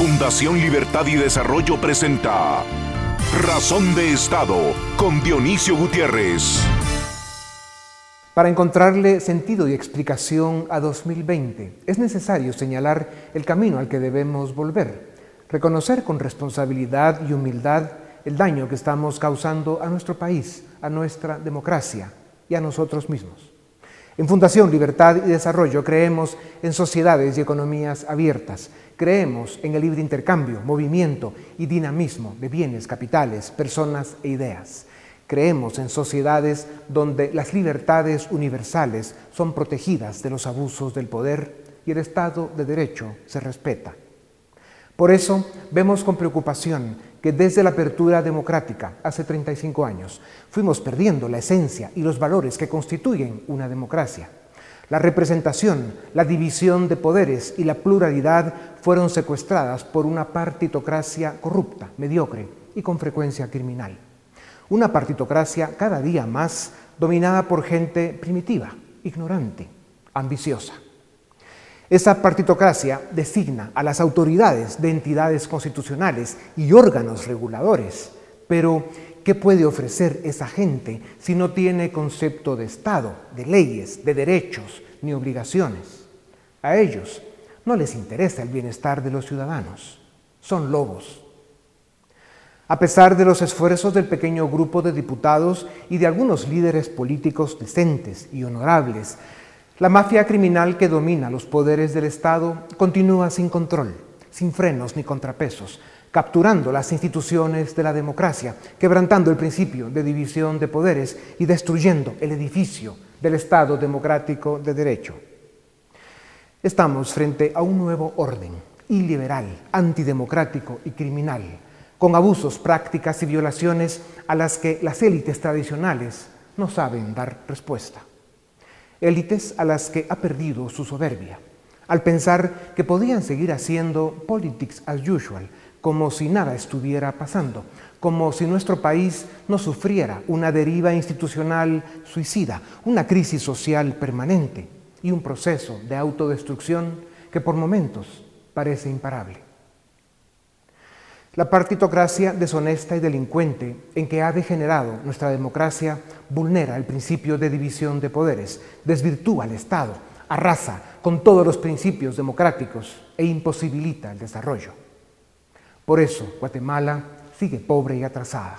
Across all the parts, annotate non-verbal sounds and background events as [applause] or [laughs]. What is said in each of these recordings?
Fundación Libertad y Desarrollo presenta Razón de Estado con Dionisio Gutiérrez. Para encontrarle sentido y explicación a 2020 es necesario señalar el camino al que debemos volver, reconocer con responsabilidad y humildad el daño que estamos causando a nuestro país, a nuestra democracia y a nosotros mismos. En Fundación Libertad y Desarrollo creemos en sociedades y economías abiertas Creemos en el libre intercambio, movimiento y dinamismo de bienes, capitales, personas e ideas. Creemos en sociedades donde las libertades universales son protegidas de los abusos del poder y el Estado de Derecho se respeta. Por eso vemos con preocupación que desde la apertura democrática hace 35 años fuimos perdiendo la esencia y los valores que constituyen una democracia. La representación, la división de poderes y la pluralidad fueron secuestradas por una partitocracia corrupta, mediocre y con frecuencia criminal. Una partitocracia cada día más dominada por gente primitiva, ignorante, ambiciosa. Esa partitocracia designa a las autoridades de entidades constitucionales y órganos reguladores, pero ¿qué puede ofrecer esa gente si no tiene concepto de Estado, de leyes, de derechos ni obligaciones? A ellos no les interesa el bienestar de los ciudadanos. Son lobos. A pesar de los esfuerzos del pequeño grupo de diputados y de algunos líderes políticos decentes y honorables, la mafia criminal que domina los poderes del Estado continúa sin control, sin frenos ni contrapesos, capturando las instituciones de la democracia, quebrantando el principio de división de poderes y destruyendo el edificio del Estado democrático de derecho. Estamos frente a un nuevo orden iliberal, antidemocrático y criminal, con abusos, prácticas y violaciones a las que las élites tradicionales no saben dar respuesta. Élites a las que ha perdido su soberbia, al pensar que podían seguir haciendo politics as usual, como si nada estuviera pasando, como si nuestro país no sufriera una deriva institucional suicida, una crisis social permanente y un proceso de autodestrucción que por momentos parece imparable. La partitocracia deshonesta y delincuente en que ha degenerado nuestra democracia vulnera el principio de división de poderes, desvirtúa al Estado, arrasa con todos los principios democráticos e imposibilita el desarrollo. Por eso Guatemala sigue pobre y atrasada.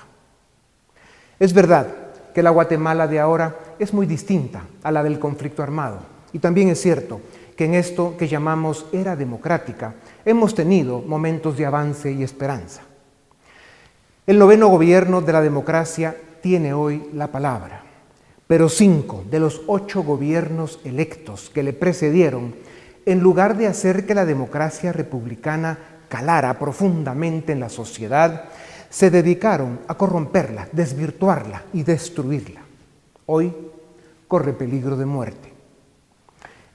Es verdad que la Guatemala de ahora es muy distinta a la del conflicto armado. Y también es cierto que en esto que llamamos era democrática hemos tenido momentos de avance y esperanza. El noveno gobierno de la democracia tiene hoy la palabra, pero cinco de los ocho gobiernos electos que le precedieron, en lugar de hacer que la democracia republicana calara profundamente en la sociedad, se dedicaron a corromperla, desvirtuarla y destruirla. Hoy corre peligro de muerte.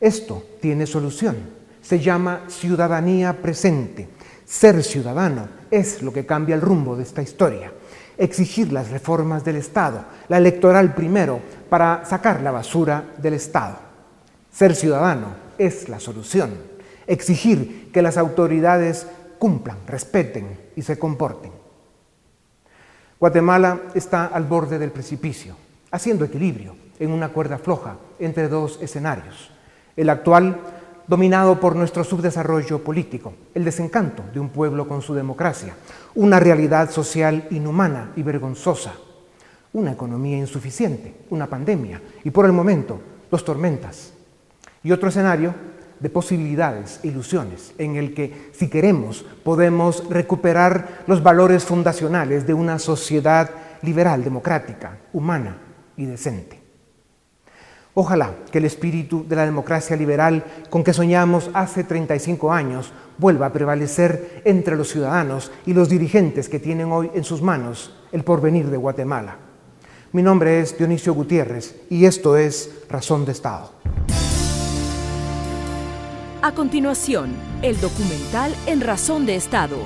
Esto tiene solución. Se llama ciudadanía presente. Ser ciudadano es lo que cambia el rumbo de esta historia. Exigir las reformas del Estado, la electoral primero, para sacar la basura del Estado. Ser ciudadano es la solución. Exigir que las autoridades cumplan, respeten y se comporten. Guatemala está al borde del precipicio, haciendo equilibrio en una cuerda floja entre dos escenarios. El actual, dominado por nuestro subdesarrollo político, el desencanto de un pueblo con su democracia, una realidad social inhumana y vergonzosa, una economía insuficiente, una pandemia y por el momento dos tormentas. Y otro escenario de posibilidades e ilusiones, en el que, si queremos, podemos recuperar los valores fundacionales de una sociedad liberal, democrática, humana y decente. Ojalá que el espíritu de la democracia liberal con que soñamos hace 35 años vuelva a prevalecer entre los ciudadanos y los dirigentes que tienen hoy en sus manos el porvenir de Guatemala. Mi nombre es Dionisio Gutiérrez y esto es Razón de Estado. A continuación, el documental En Razón de Estado.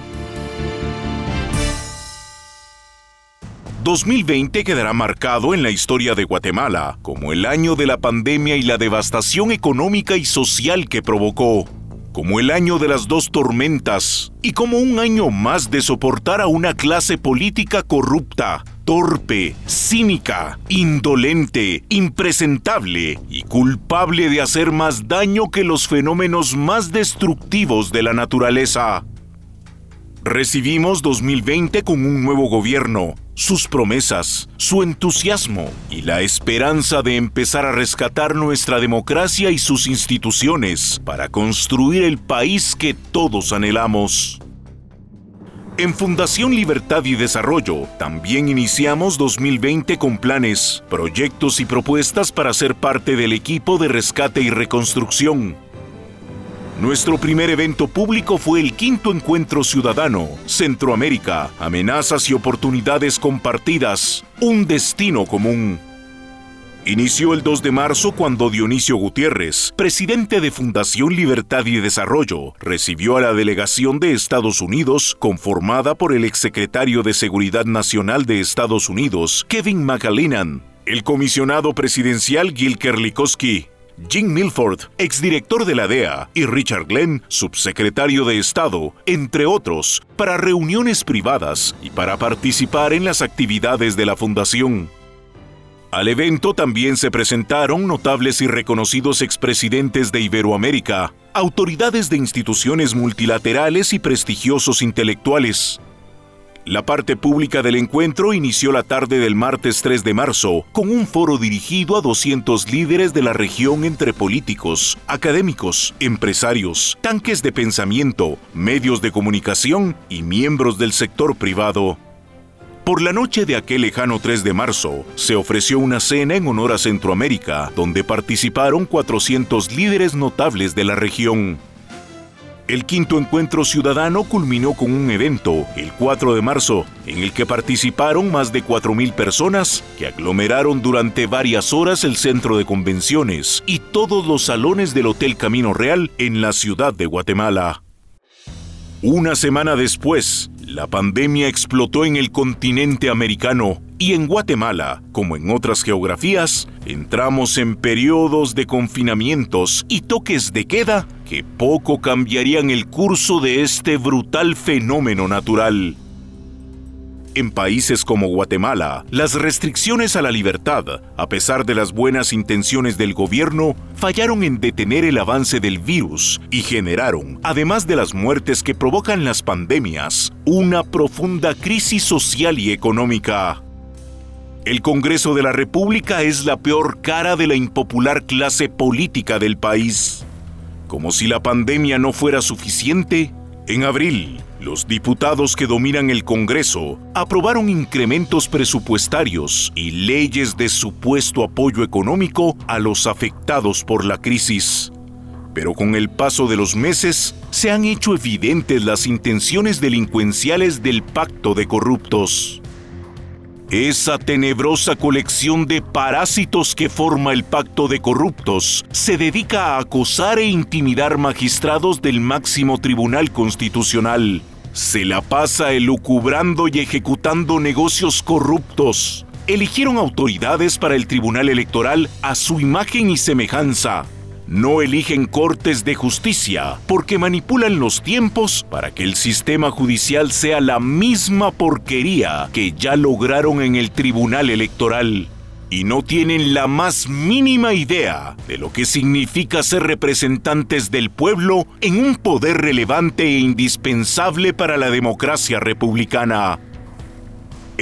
2020 quedará marcado en la historia de Guatemala como el año de la pandemia y la devastación económica y social que provocó. como el año de las dos tormentas y como un año más de soportar a una clase política corrupta, torpe, cínica, indolente, impresentable y culpable de hacer más daño que los fenómenos más destructivos de la naturaleza. Recibimos 2020 con un nuevo gobierno, sus promesas, su entusiasmo y la esperanza de empezar a rescatar nuestra democracia y sus instituciones para construir el país que todos anhelamos. En Fundación Libertad y Desarrollo también iniciamos 2020 con planes, proyectos y propuestas para ser parte del equipo de rescate y reconstrucción nuestro primer evento público fue el quinto encuentro ciudadano, Centroamérica, amenazas y oportunidades compartidas, un destino común. Inició el 2 de marzo cuando Dionisio Gutiérrez, presidente de Fundación Libertad y Desarrollo, recibió a la delegación de Estados Unidos conformada por el exsecretario de Seguridad Nacional de Estados Unidos, Kevin McAleenan, el comisionado presidencial Gil Kerlikowski, Jim Milford, exdirector de la DEA, y Richard Glenn, subsecretario de Estado, entre otros, para reuniones privadas y para participar en las actividades de la Fundación. Al evento también se presentaron notables y reconocidos expresidentes de Iberoamérica, autoridades de instituciones multilaterales y prestigiosos intelectuales, la parte pública del encuentro inició la tarde del martes 3 de marzo con un foro dirigido a 200 líderes de la región entre políticos, académicos, empresarios, tanques de pensamiento, medios de comunicación y miembros del sector privado. Por la noche de aquel lejano 3 de marzo, se ofreció una cena en honor a Centroamérica, donde participaron 400 líderes notables de la región. El quinto encuentro ciudadano culminó con un evento, el 4 de marzo, en el que participaron más de 4.000 personas que aglomeraron durante varias horas el centro de convenciones y todos los salones del Hotel Camino Real en la ciudad de Guatemala. Una semana después, la pandemia explotó en el continente americano y en Guatemala, como en otras geografías, entramos en periodos de confinamientos y toques de queda que poco cambiarían el curso de este brutal fenómeno natural. En países como Guatemala, las restricciones a la libertad, a pesar de las buenas intenciones del gobierno, fallaron en detener el avance del virus y generaron, además de las muertes que provocan las pandemias, una profunda crisis social y económica. El Congreso de la República es la peor cara de la impopular clase política del país. Como si la pandemia no fuera suficiente, en abril, los diputados que dominan el Congreso aprobaron incrementos presupuestarios y leyes de supuesto apoyo económico a los afectados por la crisis. Pero con el paso de los meses se han hecho evidentes las intenciones delincuenciales del pacto de corruptos. Esa tenebrosa colección de parásitos que forma el pacto de corruptos se dedica a acosar e intimidar magistrados del máximo tribunal constitucional. Se la pasa elucubrando y ejecutando negocios corruptos. Eligieron autoridades para el tribunal electoral a su imagen y semejanza no eligen cortes de justicia porque manipulan los tiempos para que el sistema judicial sea la misma porquería que ya lograron en el Tribunal Electoral. Y no tienen la más mínima idea de lo que significa ser representantes del pueblo en un poder relevante e indispensable para la democracia republicana.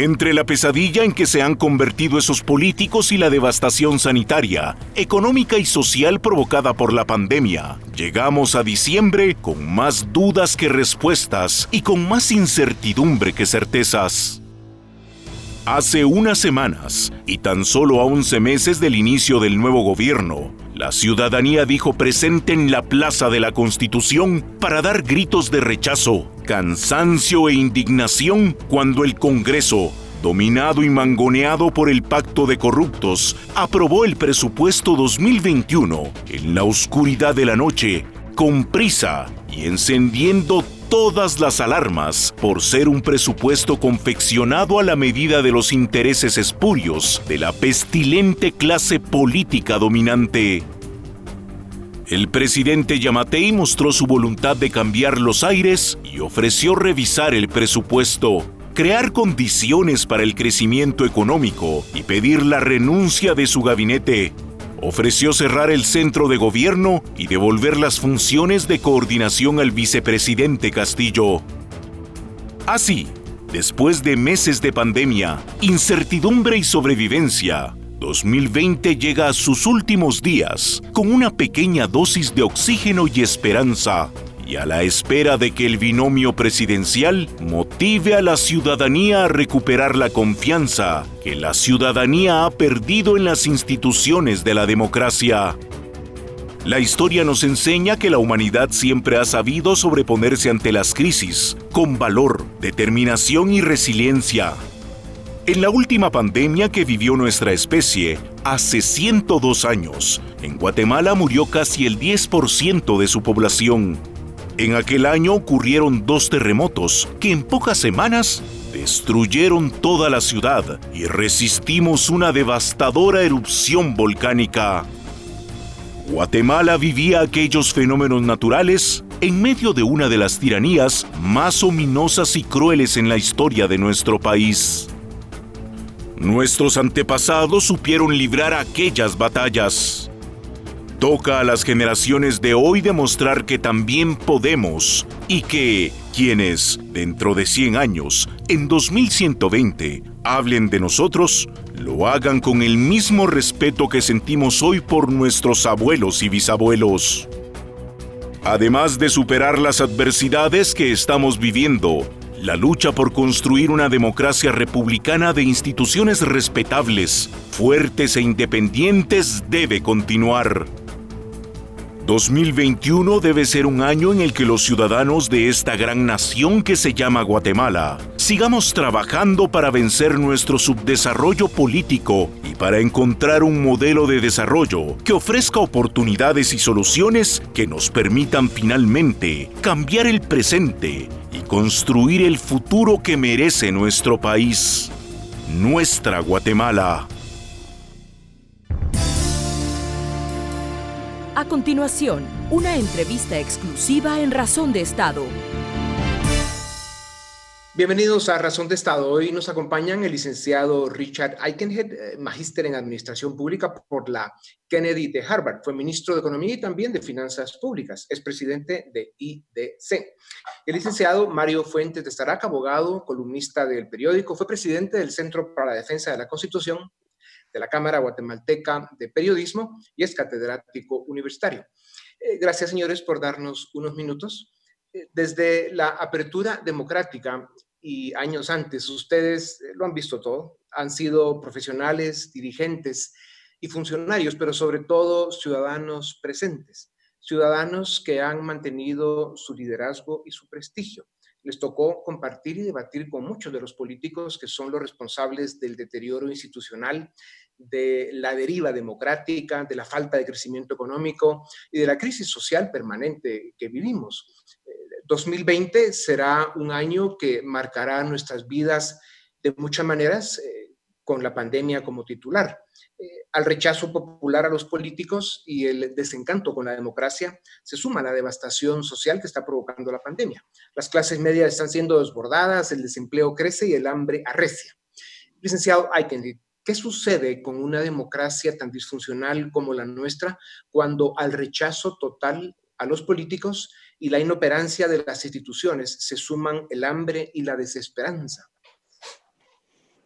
Entre la pesadilla en que se han convertido esos políticos y la devastación sanitaria, económica y social provocada por la pandemia, llegamos a diciembre con más dudas que respuestas y con más incertidumbre que certezas. Hace unas semanas, y tan solo a 11 meses del inicio del nuevo gobierno, la ciudadanía dijo presente en la Plaza de la Constitución para dar gritos de rechazo, cansancio e indignación cuando el Congreso, dominado y mangoneado por el pacto de corruptos, aprobó el presupuesto 2021 en la oscuridad de la noche, con prisa y encendiendo todas las alarmas por ser un presupuesto confeccionado a la medida de los intereses espurios de la pestilente clase política dominante. El presidente Yamatei mostró su voluntad de cambiar los aires y ofreció revisar el presupuesto, crear condiciones para el crecimiento económico y pedir la renuncia de su gabinete. Ofreció cerrar el centro de gobierno y devolver las funciones de coordinación al vicepresidente Castillo. Así, después de meses de pandemia, incertidumbre y sobrevivencia, 2020 llega a sus últimos días con una pequeña dosis de oxígeno y esperanza y a la espera de que el binomio presidencial motive a la ciudadanía a recuperar la confianza que la ciudadanía ha perdido en las instituciones de la democracia. La historia nos enseña que la humanidad siempre ha sabido sobreponerse ante las crisis con valor, determinación y resiliencia. En la última pandemia que vivió nuestra especie, hace 102 años, en Guatemala murió casi el 10% de su población. En aquel año ocurrieron dos terremotos que en pocas semanas destruyeron toda la ciudad y resistimos una devastadora erupción volcánica. Guatemala vivía aquellos fenómenos naturales en medio de una de las tiranías más ominosas y crueles en la historia de nuestro país. Nuestros antepasados supieron librar aquellas batallas. Toca a las generaciones de hoy demostrar que también podemos y que quienes, dentro de 100 años, en 2120, hablen de nosotros, lo hagan con el mismo respeto que sentimos hoy por nuestros abuelos y bisabuelos. Además de superar las adversidades que estamos viviendo, la lucha por construir una democracia republicana de instituciones respetables, fuertes e independientes debe continuar. 2021 debe ser un año en el que los ciudadanos de esta gran nación que se llama Guatemala sigamos trabajando para vencer nuestro subdesarrollo político y para encontrar un modelo de desarrollo que ofrezca oportunidades y soluciones que nos permitan finalmente cambiar el presente y construir el futuro que merece nuestro país, nuestra Guatemala. A continuación, una entrevista exclusiva en Razón de Estado. Bienvenidos a Razón de Estado. Hoy nos acompañan el licenciado Richard Aikenhead, eh, magíster en Administración Pública por la Kennedy de Harvard. Fue ministro de Economía y también de Finanzas Públicas. Es presidente de IDC. El licenciado Mario Fuentes de Starac, abogado, columnista del periódico, fue presidente del Centro para la Defensa de la Constitución de la Cámara Guatemalteca de Periodismo y es catedrático universitario. Eh, gracias, señores, por darnos unos minutos. Eh, desde la apertura democrática y años antes, ustedes eh, lo han visto todo, han sido profesionales, dirigentes y funcionarios, pero sobre todo ciudadanos presentes, ciudadanos que han mantenido su liderazgo y su prestigio les tocó compartir y debatir con muchos de los políticos que son los responsables del deterioro institucional, de la deriva democrática, de la falta de crecimiento económico y de la crisis social permanente que vivimos. 2020 eh, será un año que marcará nuestras vidas de muchas maneras, eh, con la pandemia como titular. Al rechazo popular a los políticos y el desencanto con la democracia se suma la devastación social que está provocando la pandemia. Las clases medias están siendo desbordadas, el desempleo crece y el hambre arrecia. Licenciado Aikenhead, ¿qué sucede con una democracia tan disfuncional como la nuestra cuando al rechazo total a los políticos y la inoperancia de las instituciones se suman el hambre y la desesperanza?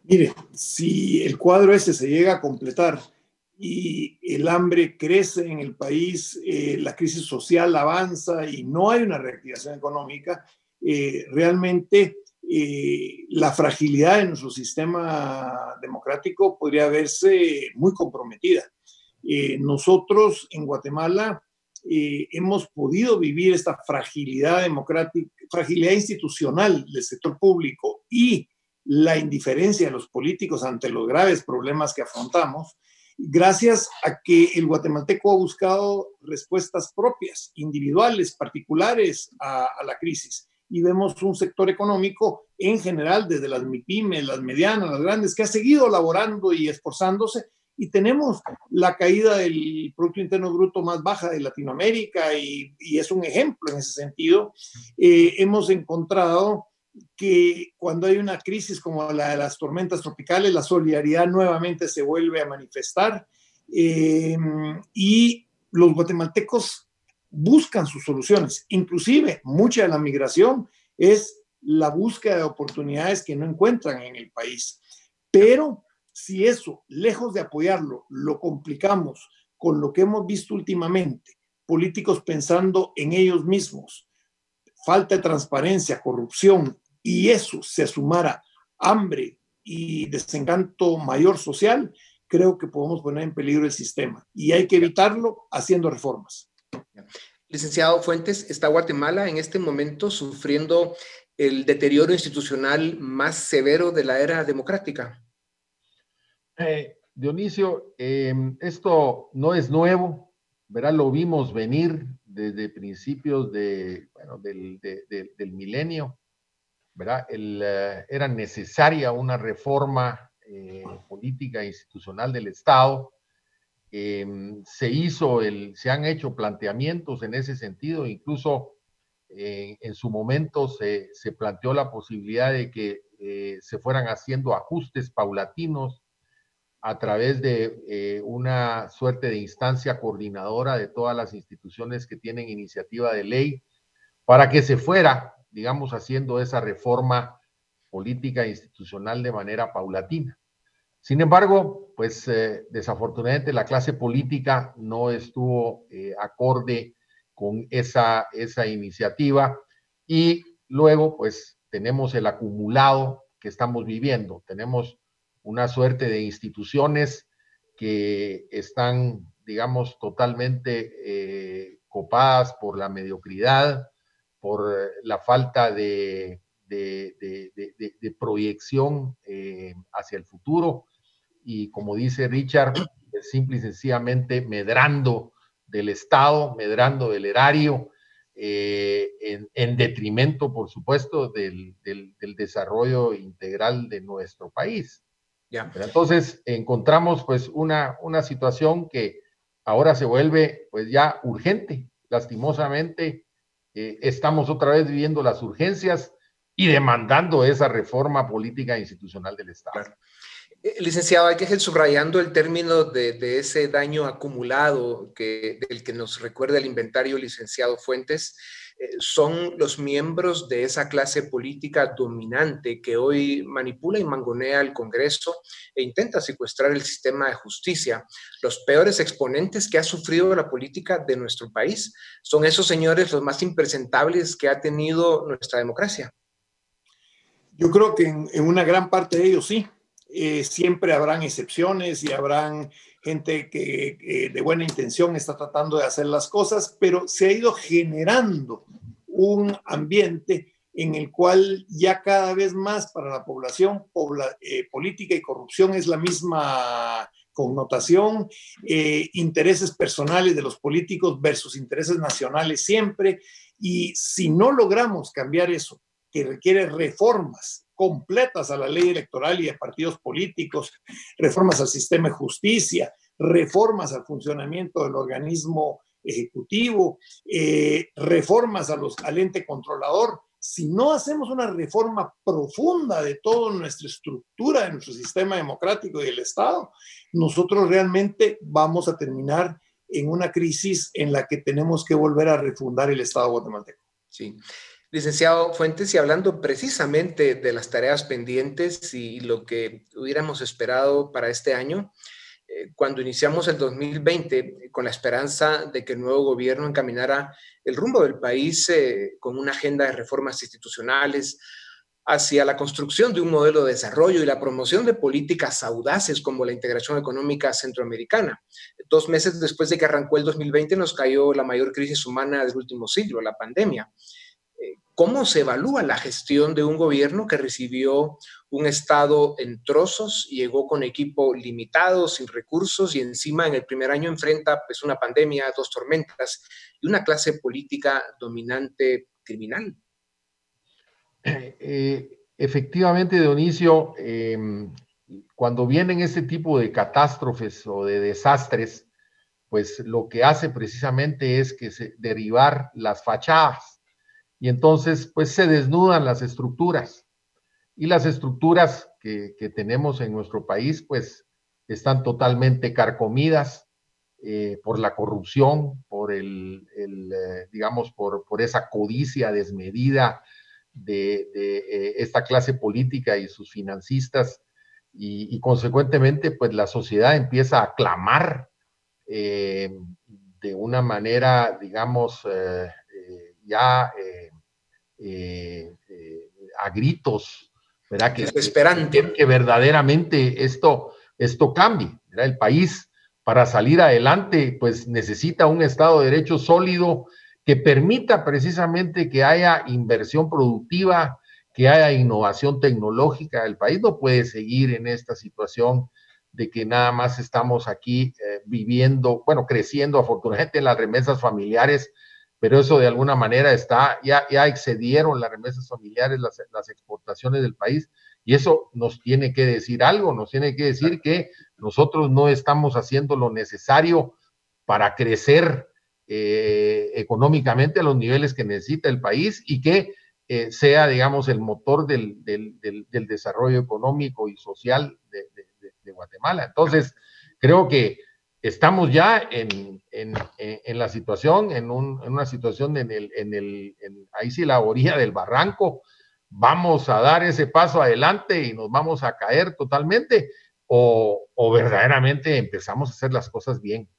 Mire, si el cuadro ese se llega a completar y el hambre crece en el país, eh, la crisis social avanza y no hay una reactivación económica, eh, realmente eh, la fragilidad de nuestro sistema democrático podría verse muy comprometida. nosotros en Guatemala hemos podido vivir esta fragilidad democrática, fragilidad institucional del sector público y la indiferencia de los políticos ante los graves problemas que afrontamos, gracias a que el guatemalteco ha buscado respuestas propias, individuales, particulares a, la crisis. Y vemos un sector económico en general, desde las MIPIMES, las medianas, las grandes, que ha seguido laborando y esforzándose y tenemos la caída del Producto Interno Bruto más baja de Latinoamérica y, es un ejemplo en ese sentido. Eh, hemos encontrado que cuando hay una crisis como la de las tormentas tropicales, la solidaridad nuevamente se vuelve a manifestar eh, y los guatemaltecos buscan sus soluciones. Inclusive, mucha de la migración es la búsqueda de oportunidades que no encuentran en el país. Pero si eso, lejos de apoyarlo, lo complicamos con lo que hemos visto últimamente, políticos pensando en ellos mismos, falta de transparencia, corrupción, y eso se sumara hambre y desencanto mayor social, creo que podemos poner en peligro el sistema y hay que evitarlo haciendo reformas. Licenciado Fuentes, ¿está Guatemala en este momento sufriendo el deterioro institucional más severo de la era democrática? Eh, Dionisio, em, esto no es nuevo, ¿verdad? Lo vimos venir desde principios de, bueno, del, del, milenio, ¿verdad? Eh, era necesaria una reforma eh, política e institucional del Estado. Em, se hizo se han hecho planteamientos en ese sentido, incluso en su momento se, se, planteó la posibilidad de que se fueran haciendo ajustes paulatinos a través de eh, una suerte de instancia coordinadora de todas las instituciones que tienen iniciativa de ley para que se fuera, digamos, haciendo esa reforma política e institucional de manera paulatina. Sin embargo, pues eh, desafortunadamente la clase política no estuvo eh, acorde con esa, esa iniciativa y luego pues tenemos el acumulado que estamos viviendo. Tenemos una suerte de instituciones que están, digamos, totalmente eh, copadas por la mediocridad, por la falta de, de, proyección eh, hacia el futuro y, como dice Richard, simple y sencillamente medrando del Estado, medrando del erario, eh, en, detrimento, por supuesto, del, del, desarrollo integral de nuestro país. Entonces encontramos pues una, una situación que ahora se vuelve pues ya urgente. Lastimosamente eh, estamos otra vez viviendo las urgencias y demandando esa reforma política e institucional del Estado. Eh, licenciado, hay que ir subrayando el término de, ese daño acumulado que, del que nos recuerda el inventario licenciado Fuentes. Eh, son los miembros de esa clase política dominante que hoy manipula y mangonea el Congreso e intenta secuestrar el sistema de justicia. Los peores exponentes que ha sufrido la política de nuestro país son esos señores los más impresentables que ha tenido nuestra democracia. Yo creo que en, una gran parte de ellos sí. Eh, siempre habrán excepciones y habrán gente que, de buena intención está tratando de hacer las cosas, pero se ha ido generando un ambiente en el cual ya cada vez más para la población eh, política y corrupción es la misma connotación, eh, intereses personales de los políticos versus intereses nacionales siempre, y si no logramos cambiar eso, que requiere reformas completas a la ley electoral y a partidos políticos, reformas al sistema de justicia, reformas al funcionamiento del organismo ejecutivo, eh, reformas a los, al ente controlador. Si no hacemos una reforma profunda de toda nuestra estructura, de nuestro sistema democrático y del Estado, nosotros realmente vamos a terminar en una crisis en la que tenemos que volver a refundar el Estado guatemalteco. Sí. Licenciado Fuentes, y hablando precisamente de las tareas pendientes y lo que hubiéramos esperado para este año, eh, cuando iniciamos el 2020 con la esperanza de que el nuevo gobierno encaminara el rumbo del país eh, con una agenda de reformas institucionales hacia la construcción de un modelo de desarrollo y la promoción de políticas audaces como la integración económica centroamericana. Dos meses después de que arrancó el 2020 nos cayó la mayor crisis humana del último siglo, la pandemia. ¿Cómo se evalúa la gestión de un gobierno que recibió un Estado en trozos, llegó con equipo limitado, sin recursos y encima en el primer año enfrenta pues, una pandemia, dos tormentas y una clase política dominante criminal? Eh, efectivamente, Dionisio, em, cuando vienen este tipo de catástrofes o de desastres, pues lo que hace precisamente es que se derivar las fachadas y entonces pues se desnudan las estructuras. Y las estructuras que, tenemos en nuestro país pues están totalmente carcomidas eh, por la corrupción, por el, eh, digamos, por, por, esa codicia desmedida de, eh, esta clase política y sus financistas. Y, consecuentemente pues la sociedad empieza a clamar de una manera, digamos, eh, eh, a gritos, ¿verdad? Que, Esperante. Que, verdaderamente esto, esto cambie, ¿verdad? El país para salir adelante, pues necesita un Estado de Derecho sólido que permita precisamente que haya inversión productiva, que haya innovación tecnológica. El país no puede seguir en esta situación de que nada más estamos aquí eh, viviendo, bueno, creciendo afortunadamente en las remesas familiares, pero eso de alguna manera está, ya, ya excedieron las remesas familiares, las, exportaciones del país, y eso nos tiene que decir algo, nos tiene que decir que nosotros no estamos haciendo lo necesario para crecer eh, económicamente a los niveles que necesita el país y que eh, sea, digamos, el motor del, del, desarrollo económico y social de, Guatemala. Entonces, creo que estamos ya en, en, en la situación, en, un, en, una situación en el, en el, ahí sí la orilla del barranco, vamos a dar ese paso adelante y nos vamos a caer totalmente o, o verdaderamente empezamos a hacer las cosas bien.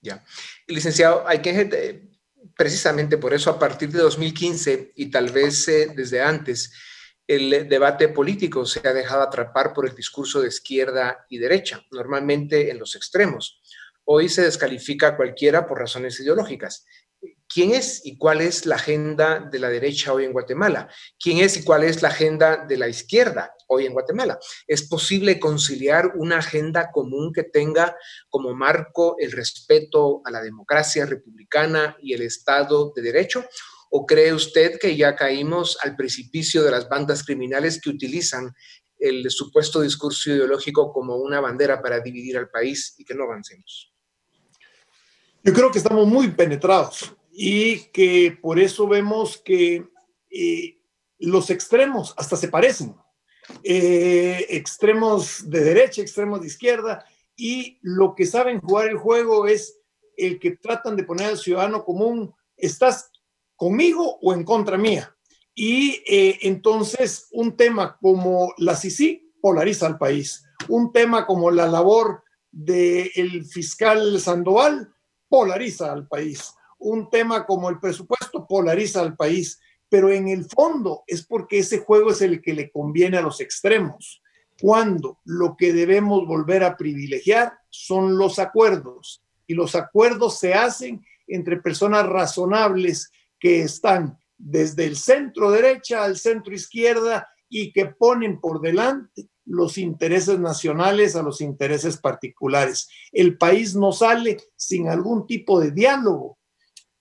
Ya. Licenciado, hay que precisamente por eso a partir de 2015 y tal vez eh, desde antes, el debate político se ha dejado atrapar por el discurso de izquierda y derecha, normalmente en los extremos. Hoy se descalifica a cualquiera por razones ideológicas quién es y cuál es la agenda de la derecha hoy en Guatemala, quién es y cuál es la agenda de la izquierda hoy en Guatemala. ¿Es posible conciliar una agenda común que tenga como marco el respeto a la democracia republicana y el Estado de Derecho? ¿O cree usted que ya caímos al precipicio de las bandas criminales que utilizan el supuesto discurso ideológico como una bandera para dividir al país y que no avancemos? Yo creo que estamos muy penetrados y que por eso vemos que eh, los extremos hasta se parecen. Eh, extremos de derecha, extremos de izquierda, y lo que saben jugar el juego es el que tratan de poner al ciudadano común, ¿estás conmigo o en contra mía? Y eh, entonces un tema como la CICI polariza al país. Un tema como la labor del fiscal Sandoval polariza al país. Un tema como el presupuesto polariza al país, pero en el fondo es porque ese juego es el que le conviene a los extremos, cuando lo que debemos volver a privilegiar son los acuerdos, y los acuerdos se hacen entre personas razonables que están desde el centro derecha al centro izquierda y que ponen por delante los intereses nacionales a los intereses particulares. El país no sale sin algún tipo de diálogo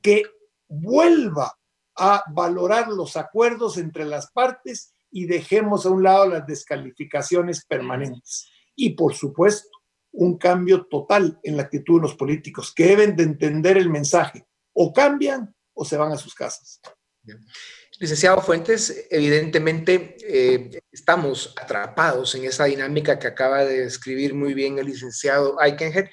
que vuelva a valorar los acuerdos entre las partes y dejemos a un lado las descalificaciones permanentes. Y por supuesto, un cambio total en la actitud de los políticos, que deben de entender el mensaje. O cambian o se van a sus casas. Licenciado Fuentes, evidentemente eh, estamos atrapados en esa dinámica que acaba de describir muy bien el licenciado Eikenhead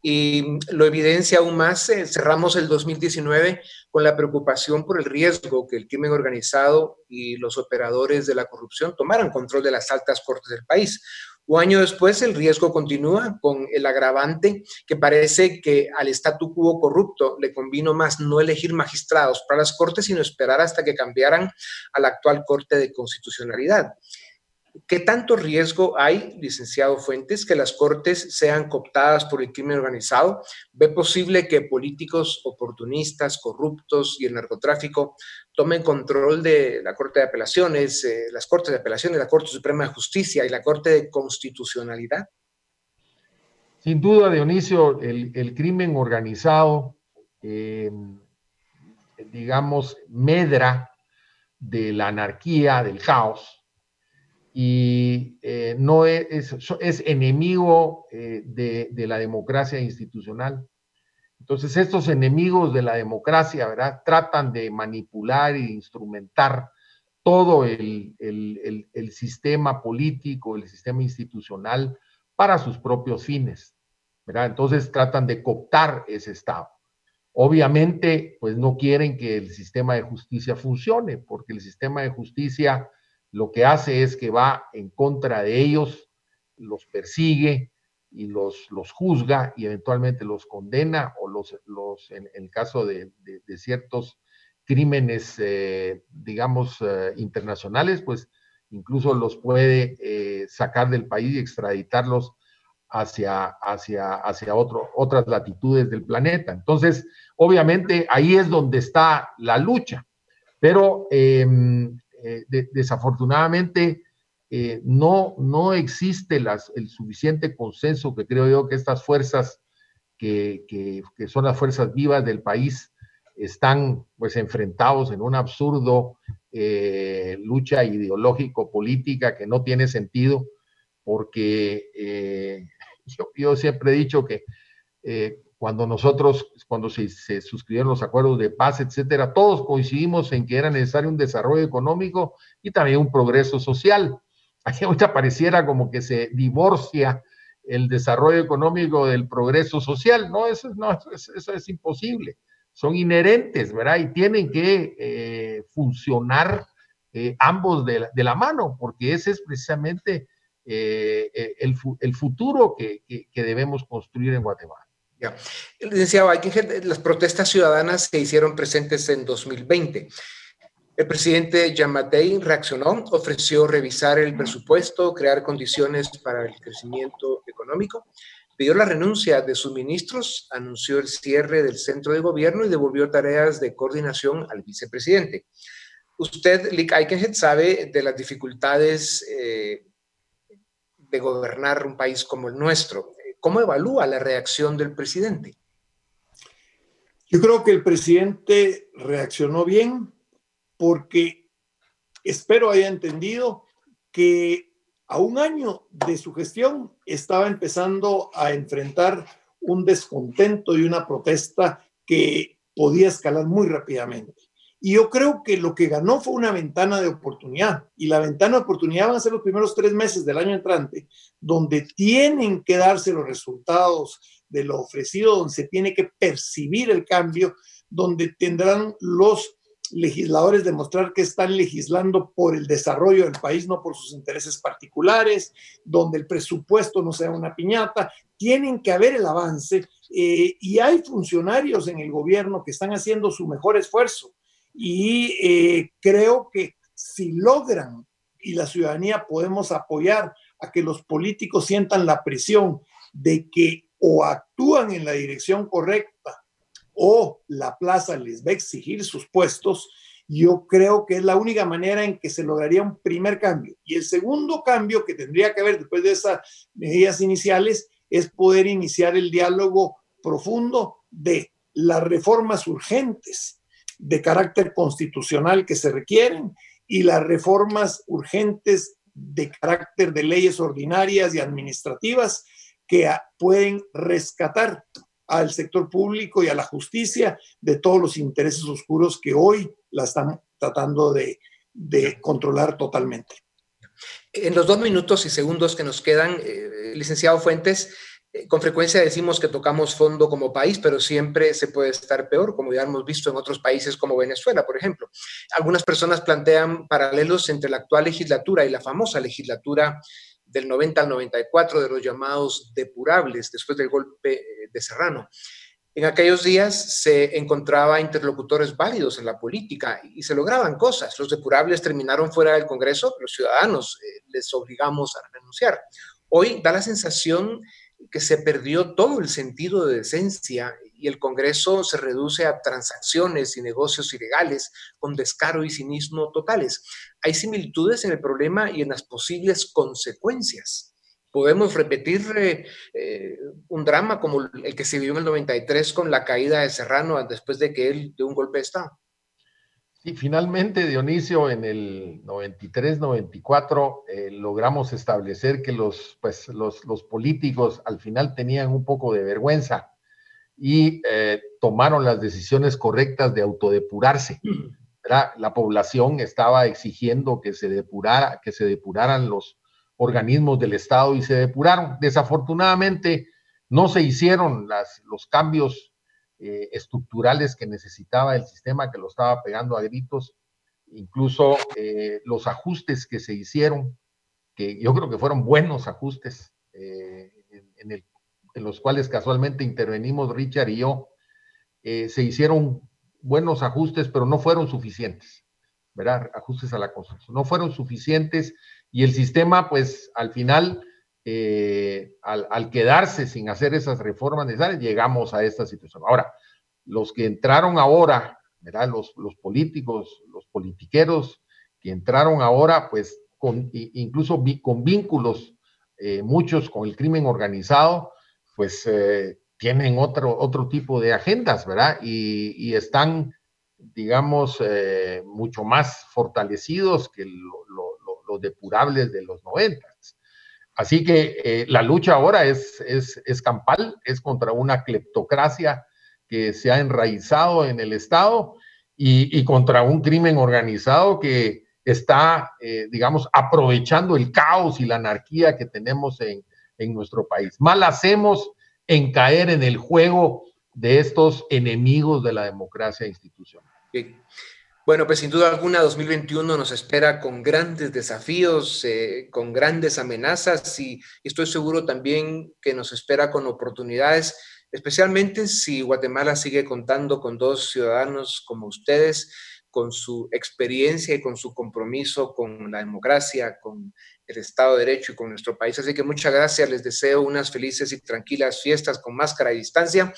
y lo evidencia aún más, eh, cerramos el 2019 con la preocupación por el riesgo que el crimen organizado y los operadores de la corrupción tomaran control de las altas cortes del país. Un año después, el riesgo continúa con el agravante que parece que al statu quo corrupto le convino más no elegir magistrados para las cortes, sino esperar hasta que cambiaran a la actual Corte de Constitucionalidad. ¿Qué tanto riesgo hay, licenciado Fuentes, que las cortes sean cooptadas por el crimen organizado? ¿Ve posible que políticos oportunistas, corruptos y el narcotráfico tomen control de la Corte de Apelaciones, eh, las Cortes de Apelaciones, la Corte Suprema de Justicia y la Corte de Constitucionalidad? Sin duda, Dionisio, el, crimen organizado, em, digamos, medra de la anarquía, del caos y eh, no es, es, enemigo eh, de, de, la democracia institucional. Entonces, estos enemigos de la democracia, ¿verdad? Tratan de manipular e instrumentar todo el, el, el, sistema político, el sistema institucional para sus propios fines, ¿verdad? Entonces, tratan de cooptar ese Estado. Obviamente, pues no quieren que el sistema de justicia funcione, porque el sistema de justicia lo que hace es que va en contra de ellos, los persigue y los, los juzga y eventualmente los condena o los, los en, el caso de, de, ciertos crímenes, eh, digamos, eh, internacionales, pues incluso los puede eh, sacar del país y extraditarlos hacia, hacia, hacia otro, otras latitudes del planeta. Entonces, obviamente ahí es donde está la lucha, pero eh, desafortunadamente eh, no, no existe el suficiente consenso que creo yo que estas fuerzas que, que, son las fuerzas vivas del país están pues enfrentados en un absurdo eh, lucha ideológico-política que no tiene sentido porque [laughs] yo, siempre he dicho que cuando nosotros, cuando se, suscribieron los acuerdos de paz, etcétera, todos coincidimos en que era necesario un desarrollo económico y también un progreso social. [laughs] Aquí ahorita pareciera como que se divorcia el desarrollo económico del progreso social. No, eso, no, eso, es imposible. Son inherentes, ¿verdad? Y tienen que eh, funcionar eh, ambos de la, mano, porque ese es precisamente eh, el, futuro que, debemos construir en Guatemala. Ya. Licenciado, las protestas ciudadanas se hicieron presentes en 2020. El presidente Yamatei reaccionó, ofreció revisar el presupuesto, crear condiciones para el crecimiento económico, pidió la renuncia de sus ministros, anunció el cierre del centro de gobierno y devolvió tareas de coordinación al vicepresidente. Usted, Lick Eichenhead, sabe de las dificultades eh, de gobernar un país como el nuestro. ¿Cómo evalúa la reacción del presidente? Yo creo que el presidente reaccionó bien porque espero haya entendido que a un año de su gestión estaba empezando a enfrentar un descontento y una protesta que podía escalar muy rápidamente. Y yo creo que lo que ganó fue una ventana de oportunidad. Y la ventana de oportunidad van a ser los primeros tres meses del año entrante, donde tienen que darse los resultados de lo ofrecido, donde se tiene que percibir el cambio, donde tendrán los legisladores demostrar que están legislando por el desarrollo del país, no por sus intereses particulares, donde el presupuesto no sea una piñata, tienen que haber el avance eh, y hay funcionarios en el gobierno que están haciendo su mejor esfuerzo y eh, creo que si logran y la ciudadanía podemos apoyar a que los políticos sientan la presión de que o actúan en la dirección correcta o la plaza les va a exigir sus puestos, yo creo que es la única manera en que se lograría un primer cambio. Y el segundo cambio que tendría que haber después de esas medidas iniciales es poder iniciar el diálogo profundo de las reformas urgentes de carácter constitucional que se requieren y las reformas urgentes de carácter de leyes ordinarias y administrativas que pueden rescatar al sector público y a la justicia de todos los intereses oscuros que hoy la están tratando de, controlar totalmente. En los dos minutos y segundos que nos quedan, eh, licenciado Fuentes, con frecuencia decimos que tocamos fondo como país, pero siempre se puede estar peor, como ya hemos visto en otros países como Venezuela, por ejemplo. Algunas personas plantean paralelos entre la actual legislatura y la famosa legislatura del 90 al 94 de los llamados depurables después del golpe eh, de Serrano. En aquellos días se encontraba interlocutores válidos en la política y se lograban cosas. Los depurables terminaron fuera del Congreso, los ciudadanos eh, les obligamos a renunciar. Hoy da la sensación que se perdió todo el sentido de decencia y el Congreso se reduce a transacciones y negocios ilegales con descaro y cinismo totales. Hay similitudes en el problema y en las posibles consecuencias. Podemos repetir eh, eh, un drama como el que se vivió en el 93 con la caída de Serrano después de que él dio un golpe de Estado. Sí, finalmente, Dionisio, en el 93-94 eh, logramos establecer que los, pues, los, los, políticos al final tenían un poco de vergüenza y eh, tomaron las decisiones correctas de autodepurarse. La población estaba exigiendo que se depurara, que se depuraran los organismos del Estado y se depuraron. Desafortunadamente, no se hicieron las, los cambios eh, estructurales que necesitaba el sistema, que lo estaba pegando a gritos, incluso eh, los ajustes que se hicieron, que yo creo que fueron buenos ajustes, eh, en, los cuales casualmente intervenimos Richard y yo, se hicieron buenos ajustes, pero no fueron suficientes, ¿verdad? Ajustes a la construcción, no fueron suficientes y el sistema, pues al final eh, al, quedarse sin hacer esas reformas necesarias, llegamos a esta situación. Ahora, los que entraron ahora, ¿verdad? Los, políticos, los politiqueros que entraron ahora, pues con, incluso con vínculos, eh, muchos con el crimen organizado, pues eh, tienen otro, otro tipo de agendas, ¿verdad? Y, están, digamos, mucho más fortalecidos que los depurables de los noventas. Así que eh, la lucha ahora es, es, campal, es contra una cleptocracia que se ha enraizado en el Estado y, contra un crimen organizado que está, eh, digamos, aprovechando el caos y la anarquía que tenemos en, nuestro país. Mal hacemos en caer en el juego de estos enemigos de la democracia institucional. Bueno, pues sin duda alguna 2021 nos espera con grandes desafíos, eh, con grandes amenazas y, estoy seguro también que nos espera con oportunidades, especialmente si Guatemala sigue contando con dos ciudadanos como ustedes, con su experiencia y con su compromiso con la democracia, con el Estado de Derecho y con nuestro país. Así que muchas gracias, les deseo unas felices y tranquilas fiestas con máscara y distancia.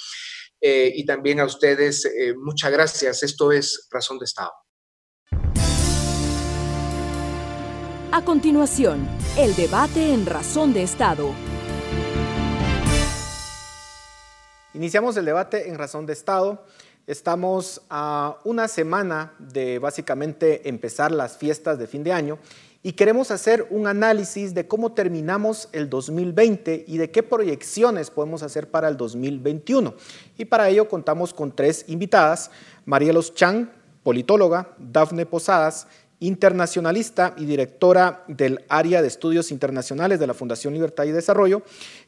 Eh, y también a ustedes, eh, muchas gracias. Esto es Razón de Estado. A continuación, el debate en Razón de Estado. Iniciamos el debate en Razón de Estado. Estamos a una semana de básicamente empezar las fiestas de fin de año y queremos hacer un análisis de cómo terminamos el 2020 y de qué proyecciones podemos hacer para el 2021. Y para ello contamos con tres invitadas, Marielos Chang, politóloga, Dafne Posadas, internacionalista y directora del área de estudios internacionales de la Fundación Libertad y Desarrollo,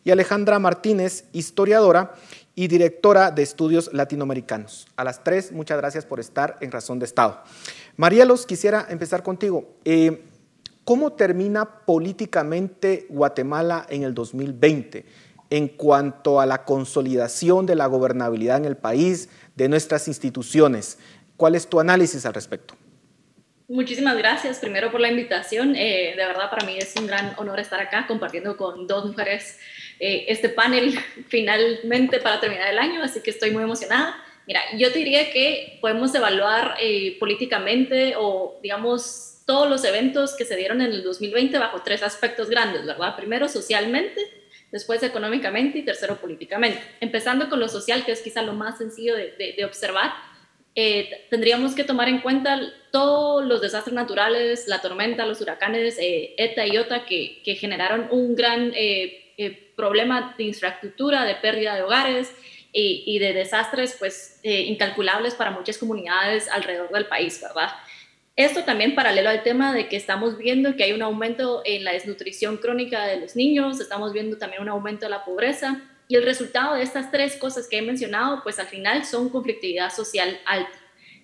y Alejandra Martínez, historiadora y directora de estudios latinoamericanos. A las tres, muchas gracias por estar en Razón de Estado. Marielos, quisiera empezar contigo. Eh, ¿Cómo termina políticamente Guatemala en el 2020 en cuanto a la consolidación de la gobernabilidad en el país, de nuestras instituciones? ¿Cuál es tu análisis al respecto? Muchísimas gracias primero por la invitación. Eh, de verdad para mí es un gran honor estar acá compartiendo con dos mujeres eh, este panel [laughs] finalmente para terminar el año, así que estoy muy emocionada. Mira, yo te diría que podemos evaluar eh, políticamente o digamos todos los eventos que se dieron en el 2020 bajo tres aspectos grandes, ¿verdad? Primero, socialmente, después económicamente y tercero, políticamente. Empezando con lo social, que es quizá lo más sencillo de, observar, eh, tendríamos que tomar en cuenta todos los desastres naturales, la tormenta, los huracanes, eh, ETA y OTA, que, generaron un gran eh, problema de infraestructura, de pérdida de hogares y, y de desastres pues, incalculables para muchas comunidades alrededor del país, ¿verdad? Esto también paralelo al tema de que estamos viendo que hay un aumento en la desnutrición crónica de los niños, estamos viendo también un aumento de la pobreza y el resultado de estas tres cosas que he mencionado, pues al final son conflictividad social alta.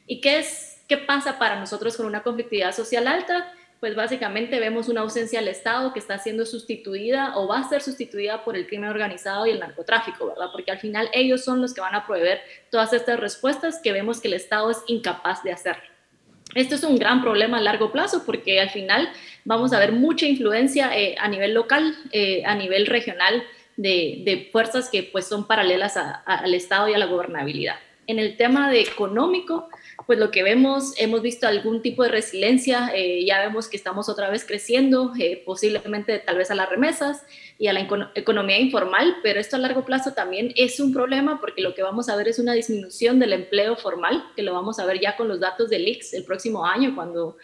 ¿Y qué es qué pasa para nosotros con una conflictividad social alta? Pues básicamente vemos una ausencia del Estado que está siendo sustituida o va a ser sustituida por el crimen organizado y el narcotráfico, ¿verdad? Porque al final ellos son los que van a proveer todas estas respuestas que vemos que el Estado es incapaz de hacer. Esto es un gran problema a largo plazo porque al final vamos a ver mucha influencia eh, a nivel local, eh, a nivel regional de, fuerzas que pues son paralelas al Estado y a la gobernabilidad. En el tema de económico, pues lo que vemos, hemos visto algún tipo de resiliencia, eh, ya vemos que estamos otra vez creciendo, eh, posiblemente tal vez a las remesas y a la economía informal, pero esto a largo plazo también es un problema porque lo que vamos a ver es una disminución del empleo formal, que lo vamos a ver ya con los datos del IX el próximo año, cuando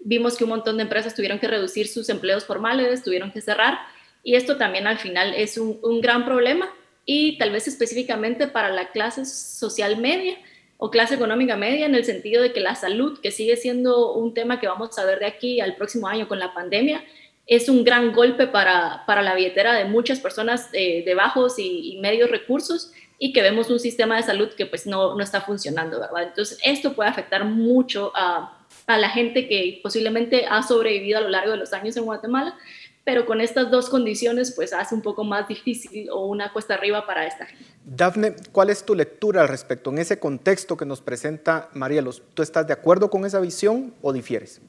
vimos que un montón de empresas tuvieron que reducir sus empleos formales, tuvieron que cerrar, y esto también al final es un gran problema y tal vez específicamente para la clase social media o clase económica media en el sentido de que la salud, que sigue siendo un tema que vamos a ver de aquí al próximo año con la pandemia, es un gran golpe para, para la billetera de muchas personas eh, de bajos y, medios recursos y que vemos un sistema de salud que pues no, no está funcionando, ¿verdad? Entonces esto puede afectar mucho a, a la gente que posiblemente ha sobrevivido a lo largo de los años en Guatemala pero con estas dos condiciones pues hace un poco más difícil o una cuesta arriba para esta gente. Dafne, ¿cuál es tu lectura al respecto en ese contexto que nos presenta Marielos? ¿Tú estás de acuerdo con esa visión o difieres?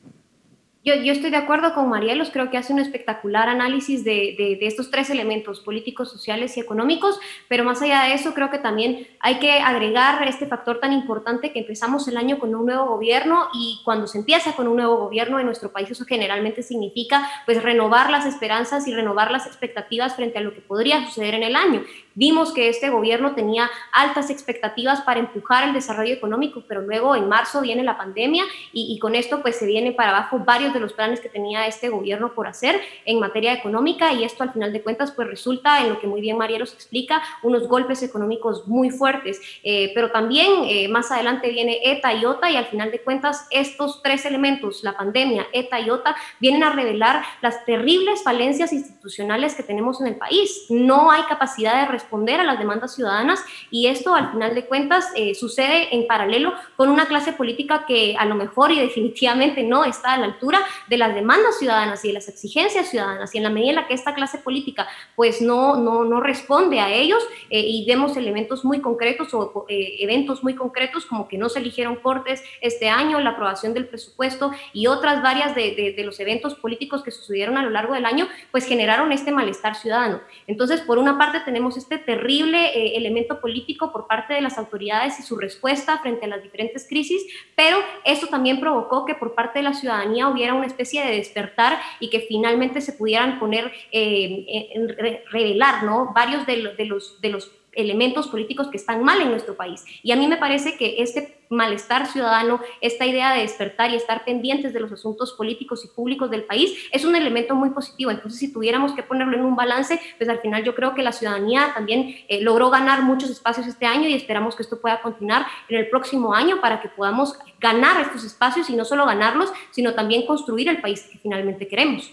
Yo, estoy de acuerdo con Marielos, creo que hace un espectacular análisis de, de, de, estos tres elementos, políticos, sociales y económicos, pero más allá de eso, creo que también hay que agregar este factor tan importante que empezamos el año con un nuevo gobierno y cuando se empieza con un nuevo gobierno en nuestro país, eso generalmente significa pues renovar las esperanzas y renovar las expectativas frente a lo que podría suceder en el año. Vimos que este gobierno tenía altas expectativas para empujar el desarrollo económico, pero luego en marzo viene la pandemia y, y con esto pues se viene para abajo varios de los planes que tenía este gobierno por hacer en materia económica y esto al final de cuentas pues resulta en lo que muy bien Marielos explica, unos golpes económicos muy fuertes, eh, pero también eh, más adelante viene ETA y OTA y al final de cuentas estos tres elementos, la pandemia, ETA y OTA, vienen a revelar las terribles falencias institucionales que tenemos en el país. No hay capacidad de responder a las demandas ciudadanas y esto al final de cuentas eh, sucede en paralelo con una clase política que a lo mejor y definitivamente no está a la altura de las demandas ciudadanas y de las exigencias ciudadanas y en la medida en la que esta clase política pues no, no, no responde a ellos eh, y vemos elementos muy concretos o eh, eventos muy concretos como que no se eligieron cortes este año, la aprobación del presupuesto y otras varias de, de, de los eventos políticos que sucedieron a lo largo del año pues generaron este malestar ciudadano. Entonces, por una parte tenemos este terrible eh, elemento político por parte de las autoridades y su respuesta frente a las diferentes crisis, pero esto también provocó que por parte de la ciudadanía hubiera una especie de despertar y que finalmente se pudieran poner, eh, en, revelar, ¿no? Varios de, los, de los elementos políticos que están mal en nuestro país. Y a mí me parece que este malestar ciudadano, esta idea de despertar y estar pendientes de los asuntos políticos y públicos del país, es un elemento muy positivo. Entonces, si tuviéramos que ponerlo en un balance, pues al final yo creo que la ciudadanía también eh, logró ganar muchos espacios este año y esperamos que esto pueda continuar en el próximo año para que podamos ganar estos espacios y no solo ganarlos, sino también construir el país que finalmente queremos.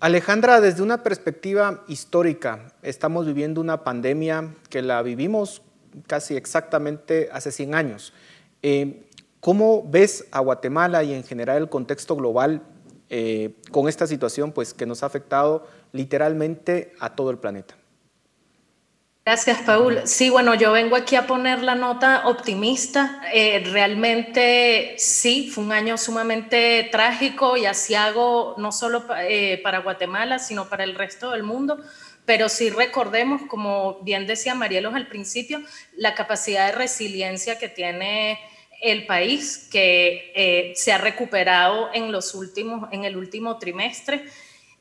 Alejandra, desde una perspectiva histórica, estamos viviendo una pandemia que la vivimos casi exactamente hace 100 años. Eh, ¿Cómo ves a Guatemala y en general el contexto global eh, con esta situación pues, que nos ha afectado literalmente a todo el planeta? Gracias, Paul. Sí, bueno, yo vengo aquí a poner la nota optimista. Eh, realmente sí, fue un año sumamente trágico y asiago, no solo eh, para Guatemala, sino para el resto del mundo. Pero sí recordemos, como bien decía Marielos al principio, la capacidad de resiliencia que tiene el país, que eh, se ha recuperado en, los últimos, en el último trimestre.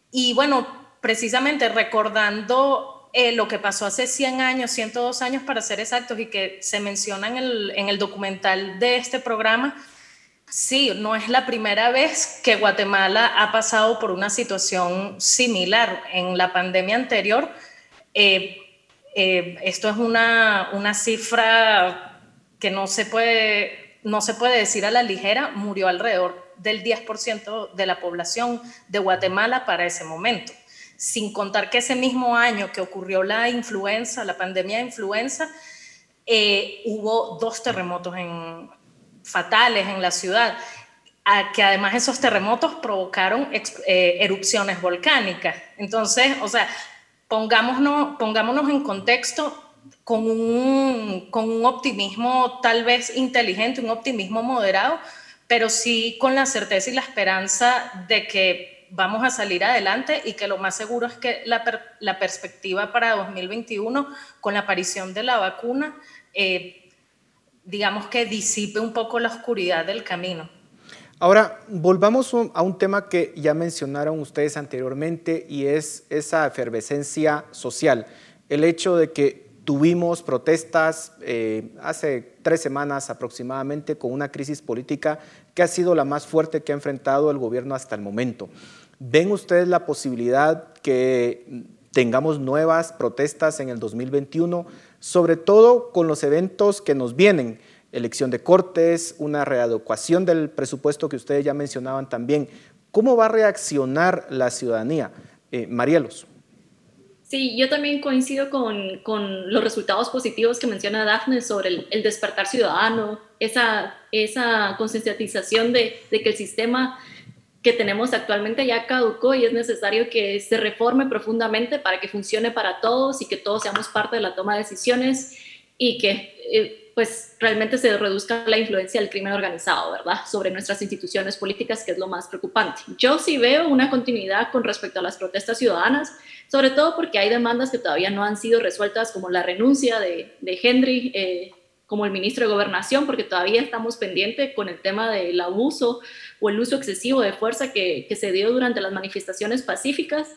Y bueno, precisamente recordando eh, lo que pasó hace 100 años, 102 años para ser exactos, y que se menciona en el, en el documental de este programa, sí, no es la primera vez que Guatemala ha pasado por una situación similar. En la pandemia anterior, eh, eh, esto es una, una cifra que no se, puede, no se puede decir a la ligera, murió alrededor del 10% de la población de Guatemala para ese momento sin contar que ese mismo año que ocurrió la influenza, la pandemia de influenza, eh, hubo dos terremotos fatales en la ciudad, a que además esos terremotos provocaron eh, erupciones volcánicas. Entonces, o sea, pongámonos, pongámonos en contexto con un, con un optimismo tal vez inteligente, un optimismo moderado, pero sí con la certeza y la esperanza de que vamos a salir adelante y que lo más seguro es que la, per, la perspectiva para 2021, con la aparición de la vacuna, eh, digamos que disipe un poco la oscuridad del camino. Ahora, volvamos a un tema que ya mencionaron ustedes anteriormente y es esa efervescencia social. El hecho de que tuvimos protestas eh, hace tres semanas aproximadamente con una crisis política que ha sido la más fuerte que ha enfrentado el gobierno hasta el momento. ¿Ven ustedes la posibilidad que tengamos nuevas protestas en el 2021, sobre todo con los eventos que nos vienen? Elección de cortes, una readecuación del presupuesto que ustedes ya mencionaban también. ¿Cómo va a reaccionar la ciudadanía? Eh, Marielos. Sí, yo también coincido con, con, los resultados positivos que menciona Dafne sobre el, despertar ciudadano, esa, esa concientización de, de, que el sistema que tenemos actualmente ya caducó y es necesario que se reforme profundamente para que funcione para todos y que todos seamos parte de la toma de decisiones y que eh, pues realmente se reduzca la influencia del crimen organizado, ¿verdad? Sobre nuestras instituciones políticas, que es lo más preocupante. Yo sí veo una continuidad con respecto a las protestas ciudadanas sobre todo porque hay demandas que todavía no han sido resueltas, como la renuncia de, de Henry eh, como el ministro de Gobernación, porque todavía estamos pendientes con el tema del abuso o el uso excesivo de fuerza que, se dio durante las manifestaciones pacíficas.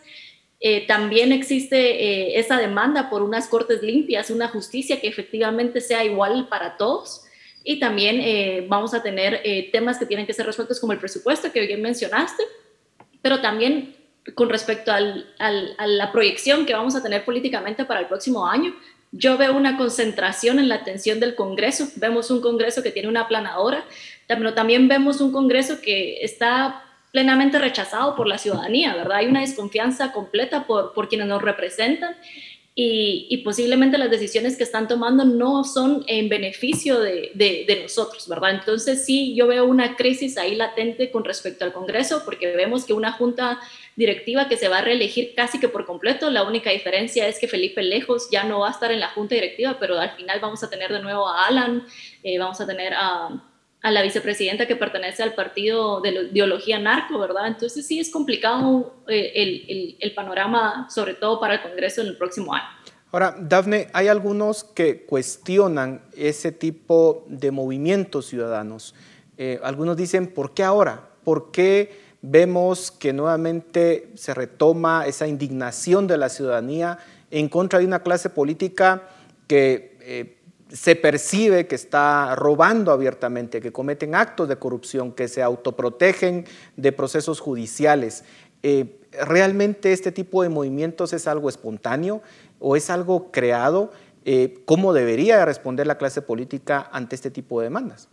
Eh, también existe eh, esa demanda por unas cortes limpias, una justicia que efectivamente sea igual para todos. Y también vamos a tener temas que tienen que ser resueltos como el presupuesto que bien mencionaste, pero también con respecto al, a la proyección que vamos a tener políticamente para el próximo año, yo veo una concentración en la atención del Congreso. Vemos un Congreso que tiene una aplanadora, pero también vemos un Congreso que está plenamente rechazado por la ciudadanía, ¿verdad? Hay una desconfianza completa por, por quienes nos representan y, posiblemente las decisiones que están tomando no son en beneficio de, nosotros, ¿verdad? Entonces sí, yo veo una crisis ahí latente con respecto al Congreso porque vemos que una junta directiva que se va a reelegir casi que por completo, la única diferencia es que Felipe Lejos ya no va a estar en la junta directiva, pero al final vamos a tener de nuevo a Alan, eh, vamos a tener a a la vicepresidenta que pertenece al partido de ideología narco, ¿verdad? Entonces sí es complicado eh, el, el, panorama, sobre todo para el Congreso en el próximo año. Ahora, Dafne, hay algunos que cuestionan ese tipo de movimientos ciudadanos. Eh, algunos dicen, ¿por qué ahora? ¿Por qué vemos que nuevamente se retoma esa indignación de la ciudadanía en contra de una clase política que... Eh, se percibe que está robando abiertamente, que cometen actos de corrupción, que se autoprotegen de procesos judiciales. Eh, ¿Realmente este tipo de movimientos es algo espontáneo o es algo creado? Eh, ¿Cómo debería responder la clase política ante este tipo de demandas?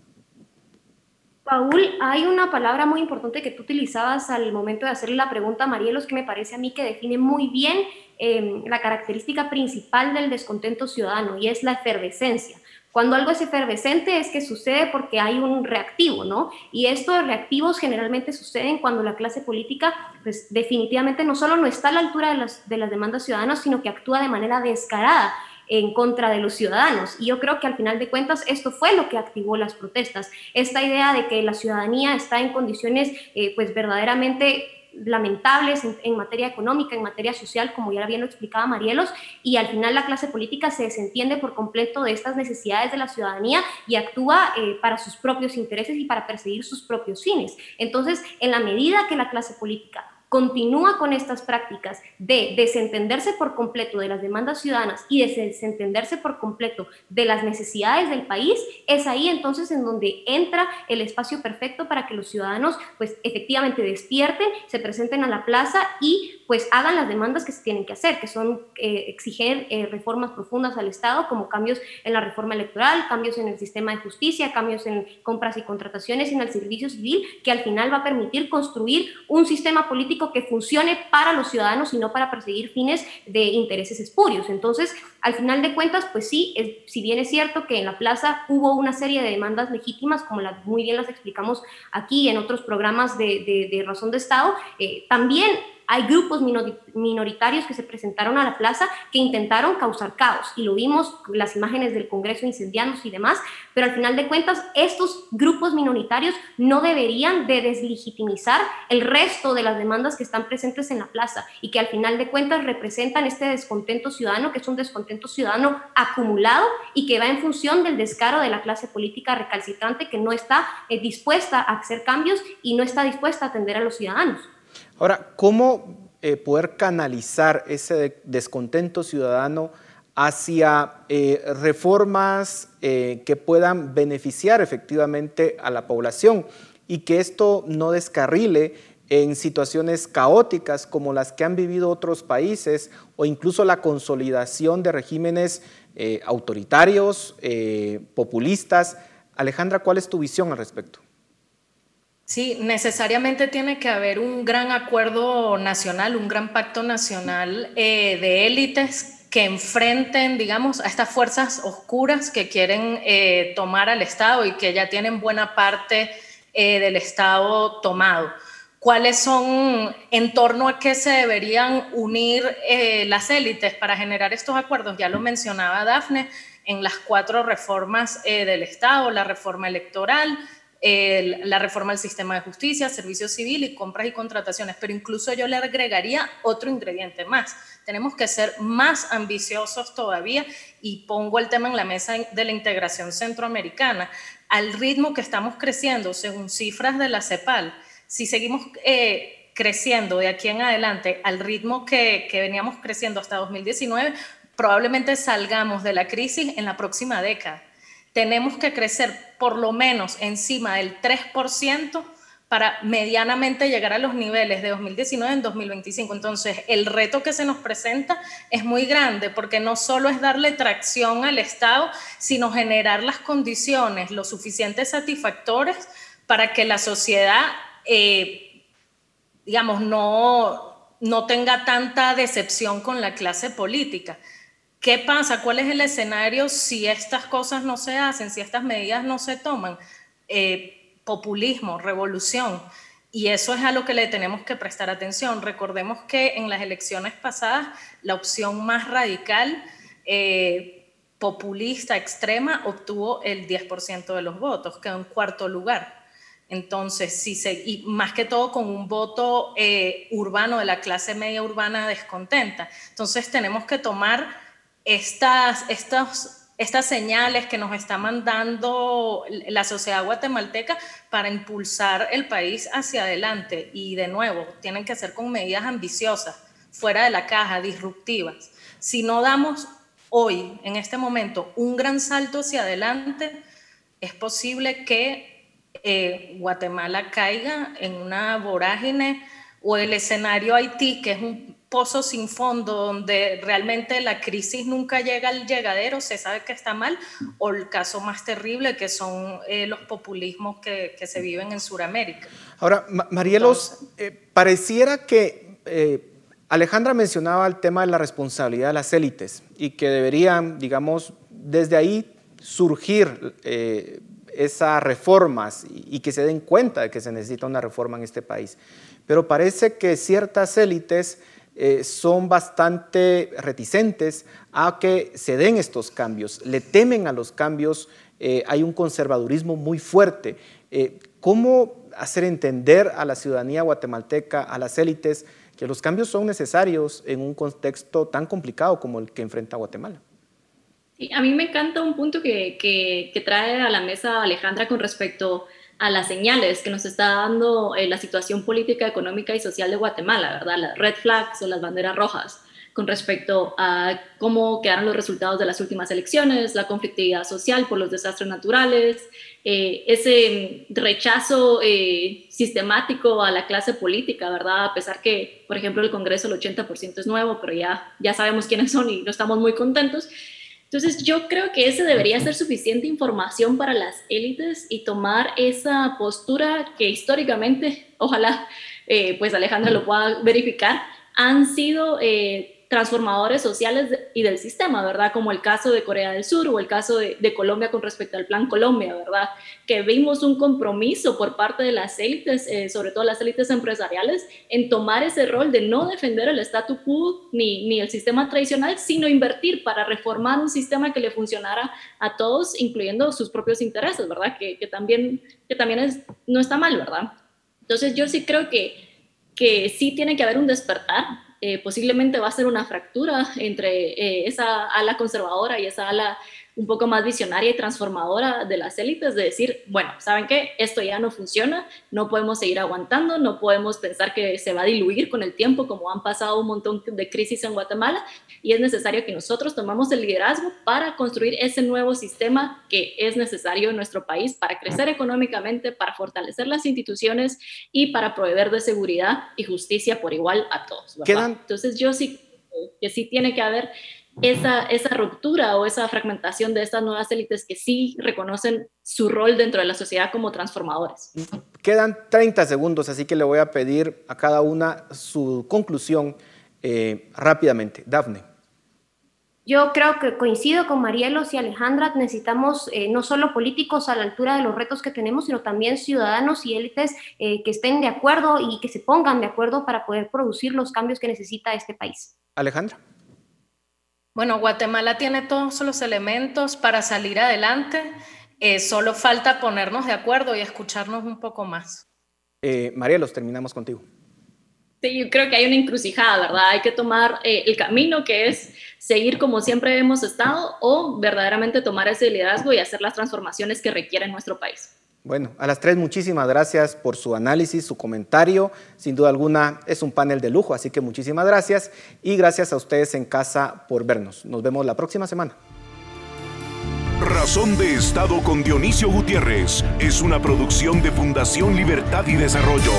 Paul, hay una palabra muy importante que tú utilizabas al momento de hacerle la pregunta a Marielos que me parece a mí que define muy bien em, la característica principal del descontento ciudadano y es la efervescencia. Cuando algo es efervescente es que sucede porque hay un reactivo, ¿no? Y estos reactivos generalmente suceden cuando la clase política, pues definitivamente no solo no está a la altura de las, de las demandas ciudadanas, sino que actúa de manera descarada en contra de los ciudadanos. Y yo creo que al final de cuentas esto fue lo que activó las protestas. Esta idea de que la ciudadanía está en condiciones eh, pues verdaderamente lamentables en, materia económica, en materia social, como ya bien lo explicaba Marielos, y al final la clase política se desentiende por completo de estas necesidades de la ciudadanía y actúa eh, para sus propios intereses y para perseguir sus propios fines. Entonces, en la medida que la clase política continúa con estas prácticas de desentenderse por completo de las demandas ciudadanas y de desentenderse por completo de las necesidades del país, es ahí entonces en donde entra el espacio perfecto para que los ciudadanos pues efectivamente despierten, se presenten a la plaza y pues hagan las demandas que se tienen que hacer, que son eh, exigir eh, reformas profundas al Estado, como cambios en la reforma electoral, cambios en el sistema de justicia, cambios en compras y contrataciones, en el servicio civil, que al final va a permitir construir un sistema político que funcione para los ciudadanos y no para perseguir fines de intereses espurios. Entonces, al final de cuentas, pues sí, si bien es cierto que en la plaza hubo una serie de demandas legítimas, como muy bien las explicamos aquí en otros programas de, razón de Estado, eh, también hay grupos minoritarios que se presentaron a la plaza que intentaron causar caos y lo vimos las imágenes del Congreso incendianos y demás, pero al final de cuentas estos grupos minoritarios no deberían de deslegitimizar el resto de las demandas que están presentes en la plaza y que al final de cuentas representan este descontento ciudadano, que es un descontento ciudadano acumulado y que va en función del descaro de la clase política recalcitrante que no está eh, dispuesta a hacer cambios y no está dispuesta a atender a los ciudadanos. Ahora, ¿cómo eh, poder canalizar ese descontento ciudadano hacia eh, reformas que puedan beneficiar efectivamente a la población y que esto no descarrile en situaciones caóticas como las que han vivido otros países o incluso la consolidación de regímenes eh, autoritarios, eh, populistas. Alejandra, ¿cuál es tu visión al respecto? Sí, necesariamente tiene que haber un gran acuerdo nacional, un gran pacto nacional eh, de élites que enfrenten, digamos, a estas fuerzas oscuras que quieren tomar al Estado y que ya tienen buena parte del Estado tomado cuáles son, en torno a qué se deberían unir eh, las élites para generar estos acuerdos. Ya lo mencionaba Dafne en las cuatro reformas eh, del Estado, la reforma electoral, la reforma del sistema de justicia, servicio civil y compras y contrataciones. Pero incluso yo le agregaría otro ingrediente más. Tenemos que ser más ambiciosos todavía y pongo el tema en la mesa de la integración centroamericana. Al ritmo que estamos creciendo, según cifras de la CEPAL, si seguimos eh, creciendo de aquí en adelante al ritmo que, veníamos creciendo hasta 2019, probablemente salgamos de la crisis en la próxima década. Tenemos que crecer por lo menos encima del 3% para medianamente llegar a los niveles de 2019 en 2025. Entonces, el reto que se nos presenta es muy grande porque no solo es darle tracción al Estado, sino generar las condiciones lo suficientes satisfactores para que la sociedad eh, digamos, no, no tenga tanta decepción con la clase política. ¿Qué pasa? ¿Cuál es el escenario si estas cosas no se hacen, si estas medidas no se toman? Eh, populismo, revolución. Y eso es a lo que le tenemos que prestar atención. Recordemos que en las elecciones pasadas la opción más radical, eh, populista, extrema, obtuvo el 10% de los votos, quedó en cuarto lugar. Entonces, sí, se, y más que todo con un voto eh, urbano de la clase media urbana descontenta. Entonces, tenemos que tomar estas, estas, señales que nos está mandando la sociedad guatemalteca para impulsar el país hacia adelante. Y de nuevo, tienen que ser con medidas ambiciosas, fuera de la caja, disruptivas. Si no damos hoy, en este momento, un gran salto hacia adelante, es posible que eh, Guatemala caiga en una vorágine o el escenario Haití, que es un pozo sin fondo donde realmente la crisis nunca llega al llegadero, se sabe que está mal, o el caso más terrible que son eh, los populismos que, se viven en Sudamérica. Ahora, Marielos, eh, pareciera que Alejandra mencionaba el tema de la responsabilidad de las élites y que deberían, digamos, desde ahí surgir esas reformas y, que se den cuenta de que se necesita una reforma en este país. Pero parece que ciertas élites eh, son bastante reticentes a que se den estos cambios, le temen a los cambios, eh, hay un conservadurismo muy fuerte. Eh, ¿Cómo hacer entender a la ciudadanía guatemalteca, a las élites, que los cambios son necesarios en un contexto tan complicado como el que enfrenta Guatemala? a mí me encanta un punto que, que, trae a la mesa Alejandra con respecto a las señales que nos está dando eh, la situación política, económica y social de Guatemala, ¿verdad? Las red flags o las banderas rojas con respecto a cómo quedaron los resultados de las últimas elecciones, la conflictividad social por los desastres naturales, eh, ese rechazo eh, sistemático a la clase política, ¿verdad? A pesar que, por ejemplo, el Congreso el 80% es nuevo, pero ya, ya sabemos quiénes son y no estamos muy contentos. Entonces yo creo que ese debería ser suficiente información para las élites y tomar esa postura que históricamente, ojalá eh, pues Alejandra lo pueda verificar, han sido eh, transformadores sociales y del sistema, ¿verdad? Como el caso de Corea del Sur o el caso de, Colombia con respecto al Plan Colombia, ¿verdad? Que vimos un compromiso por parte de las élites, eh, sobre todo las élites empresariales, en tomar ese rol de no defender el statu quo ni, ni el sistema tradicional, sino invertir para reformar un sistema que le funcionara a todos, incluyendo sus propios intereses, ¿verdad? Que, que también, que también es, no está mal, ¿verdad? Entonces yo sí creo que, que sí tiene que haber un despertar eh, posiblemente va a ser una fractura entre eh, esa ala conservadora y esa ala un poco más visionaria y transformadora de las élites, de decir, bueno, ¿saben qué? Esto ya no funciona, no podemos seguir aguantando, no podemos pensar que se va a diluir con el tiempo, como han pasado un montón de crisis en Guatemala, y es necesario que nosotros tomamos el liderazgo para construir ese nuevo sistema que es necesario en nuestro país para crecer económicamente, para fortalecer las instituciones y para proveer de seguridad y justicia por igual a todos. Entonces yo sí que sí tiene que haber esa, esa ruptura o esa fragmentación de estas nuevas élites que sí reconocen su rol dentro de la sociedad como transformadores. Quedan 30 segundos, así que le voy a pedir a cada una su conclusión eh, rápidamente. Dafne. Yo creo que coincido con Marielos y Alejandra, necesitamos eh, no solo políticos a la altura de los retos que tenemos, sino también ciudadanos y élites eh, que estén de acuerdo y que se pongan de acuerdo para poder producir los cambios que necesita este país. Alejandra. Bueno, Guatemala tiene todos los elementos para salir adelante. Eh, solo falta ponernos de acuerdo y escucharnos un poco más. Eh, Marielos, terminamos contigo. Sí, yo creo que hay una encrucijada, ¿verdad? Hay que tomar eh, el camino que es seguir como siempre hemos estado o verdaderamente tomar ese liderazgo y hacer las transformaciones que requiere nuestro país. Bueno, a las tres muchísimas gracias por su análisis, su comentario. Sin duda alguna es un panel de lujo, así que muchísimas gracias y gracias a ustedes en casa por vernos. Nos vemos la próxima semana. Razón de Estado con Dionisio Gutiérrez es una producción de Fundación Libertad y Desarrollo.